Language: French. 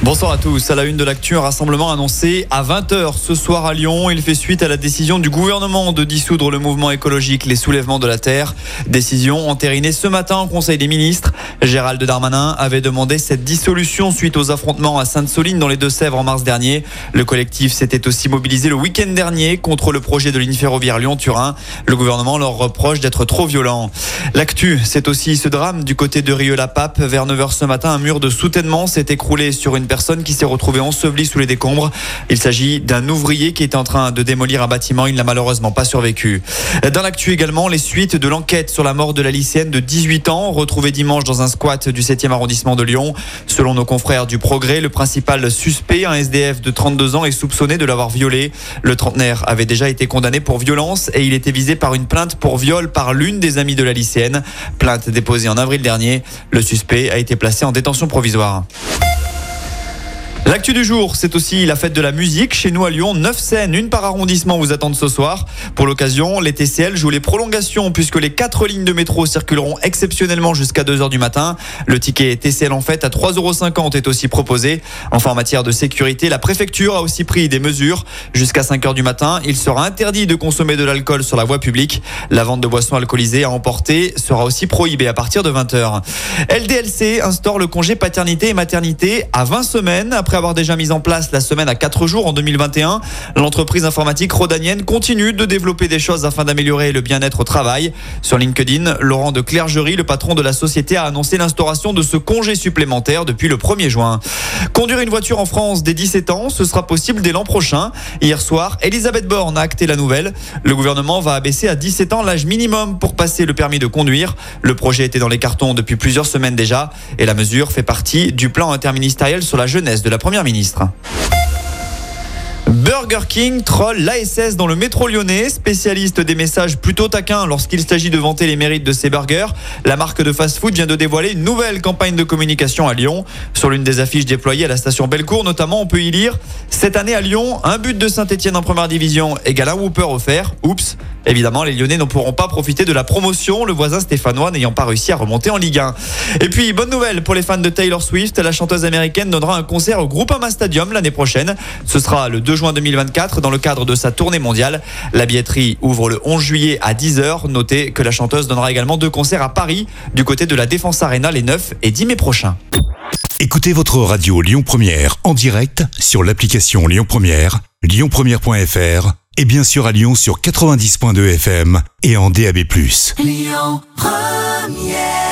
Bonsoir à tous. À la une de l'actu, un rassemblement annoncé à 20h ce soir à Lyon. Il fait suite à la décision du gouvernement de dissoudre le mouvement écologique Les Soulèvements de la Terre. Décision entérinée ce matin au Conseil des ministres. Gérald Darmanin avait demandé cette dissolution suite aux affrontements à Sainte-Soline dans les Deux-Sèvres en mars dernier. Le collectif s'était aussi mobilisé le week-end dernier contre le projet de ligne ferroviaire Lyon-Turin. Le gouvernement leur reproche d'être trop violent. L'actu, c'est aussi ce drame du côté de Rieux-la-Pape. Vers 9h ce matin, un mur de soutènement s'est écroulé sur une personne qui s'est retrouvée ensevelie sous les décombres. Il s'agit d'un ouvrier qui était en train de démolir un bâtiment. Il n'a malheureusement pas survécu. Dans l'actu également, les suites de l'enquête sur la mort de la lycéenne de 18 ans, retrouvée dimanche dans un squat du 7e arrondissement de Lyon. Selon nos confrères du Progrès, le principal suspect, un SDF de 32 ans, est soupçonné de l'avoir violé. Le trentenaire avait déjà été condamné pour violence et il était visé par une plainte pour viol par l'une des amies de la lycéenne. Plainte déposée en avril dernier. Le suspect a été placé en détention provisoire. L'actu du jour, c'est aussi la fête de la musique. Chez nous à Lyon, 9 scènes, une par arrondissement vous attendent ce soir. Pour l'occasion, les TCL jouent les prolongations puisque les quatre lignes de métro circuleront exceptionnellement jusqu'à 2h du matin. Le ticket TCL en fait à 3,50€ est aussi proposé. Enfin, en matière de sécurité, la préfecture a aussi pris des mesures. Jusqu'à 5h du matin, il sera interdit de consommer de l'alcool sur la voie publique. La vente de boissons alcoolisées à emporter sera aussi prohibée à partir de 20h. LDLC instaure le congé paternité et maternité à 20 semaines avoir déjà mis en place la semaine à 4 jours en 2021. L'entreprise informatique rodanienne continue de développer des choses afin d'améliorer le bien-être au travail. Sur LinkedIn, Laurent de Clergerie, le patron de la société, a annoncé l'instauration de ce congé supplémentaire depuis le 1er juin. Conduire une voiture en France dès 17 ans, ce sera possible dès l'an prochain. Hier soir, Elisabeth Borne a acté la nouvelle. Le gouvernement va abaisser à 17 ans l'âge minimum pour passer le permis de conduire. Le projet était dans les cartons depuis plusieurs semaines déjà et la mesure fait partie du plan interministériel sur la jeunesse de la première ministre. Burger King troll l'ASS dans le métro lyonnais, spécialiste des messages plutôt taquins lorsqu'il s'agit de vanter les mérites de ses burgers. La marque de fast-food vient de dévoiler une nouvelle campagne de communication à Lyon. Sur l'une des affiches déployées à la station Bellecour, notamment, on peut y lire Cette année à Lyon, un but de Saint-Etienne en première division égale un Whooper offert. Oups Évidemment, les Lyonnais ne pourront pas profiter de la promotion, le voisin stéphanois n'ayant pas réussi à remonter en Ligue 1. Et puis, bonne nouvelle pour les fans de Taylor Swift, la chanteuse américaine donnera un concert au Groupama Stadium l'année prochaine. Ce sera le 2 juin 2024 dans le cadre de sa tournée mondiale. La billetterie ouvre le 11 juillet à 10h. Notez que la chanteuse donnera également deux concerts à Paris du côté de la Défense Arena les 9 et 10 mai prochains. Écoutez votre radio Lyon Première en direct sur l'application Lyon Première, lyonpremière.fr et bien sûr à Lyon sur 90.2 FM et en DAB+. Lyon Première